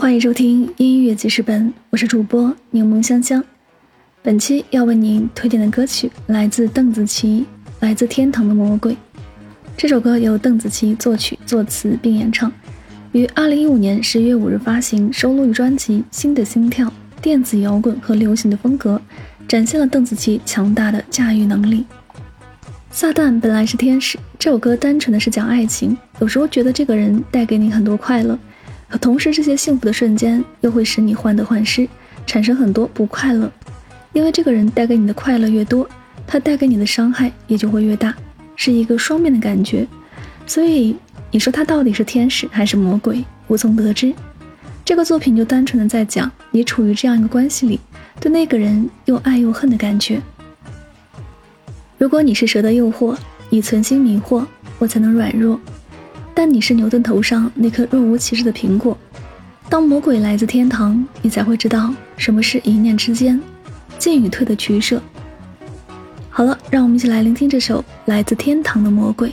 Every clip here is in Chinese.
欢迎收听音乐记事本，我是主播柠檬香香。本期要为您推荐的歌曲来自邓紫棋，《来自天堂的魔鬼》。这首歌由邓紫棋作曲、作词并演唱，于二零一五年十一月五日发行，收录于专辑《新的心跳》。电子摇滚和流行的风格，展现了邓紫棋强大的驾驭能力。撒旦本来是天使，这首歌单纯的是讲爱情。有时候觉得这个人带给你很多快乐，可同时这些幸福的瞬间又会使你患得患失，产生很多不快乐。因为这个人带给你的快乐越多，他带给你的伤害也就会越大，是一个双面的感觉。所以你说他到底是天使还是魔鬼，无从得知。这个作品就单纯的在讲你处于这样一个关系里，对那个人又爱又恨的感觉。如果你是蛇的诱惑，你存心迷惑，我才能软弱；但你是牛顿头上那颗若无其事的苹果。当魔鬼来自天堂，你才会知道什么是一念之间，进与退的取舍。好了，让我们一起来聆听这首来自天堂的魔鬼。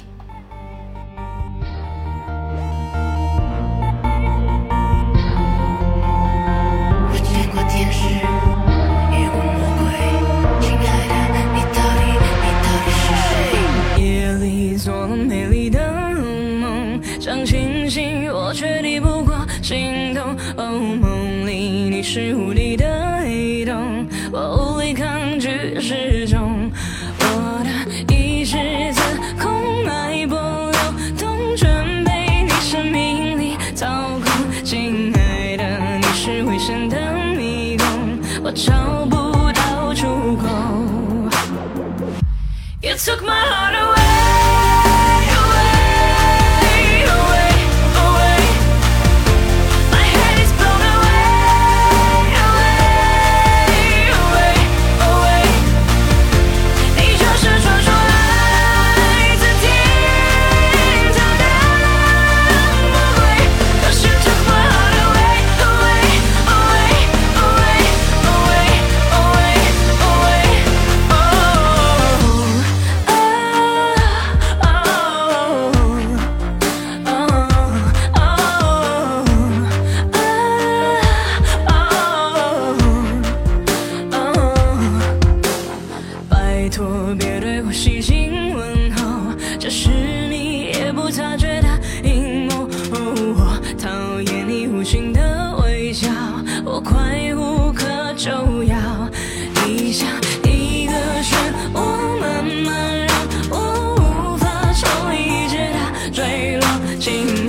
想清醒，我却抵不过心动。哦，梦里你是无敌的黑洞，我无力抗拒失重。我的意识自空脉搏流动，全被你生命力操控。亲爱的，你是危险的迷宫，我找不到出口。You took my heart. away. 别对我细心问候，这是你也不察觉的阴谋。我讨厌你无情的微笑，我快无可救药。你像一个漩涡，慢慢让我无法抽离，直到坠落。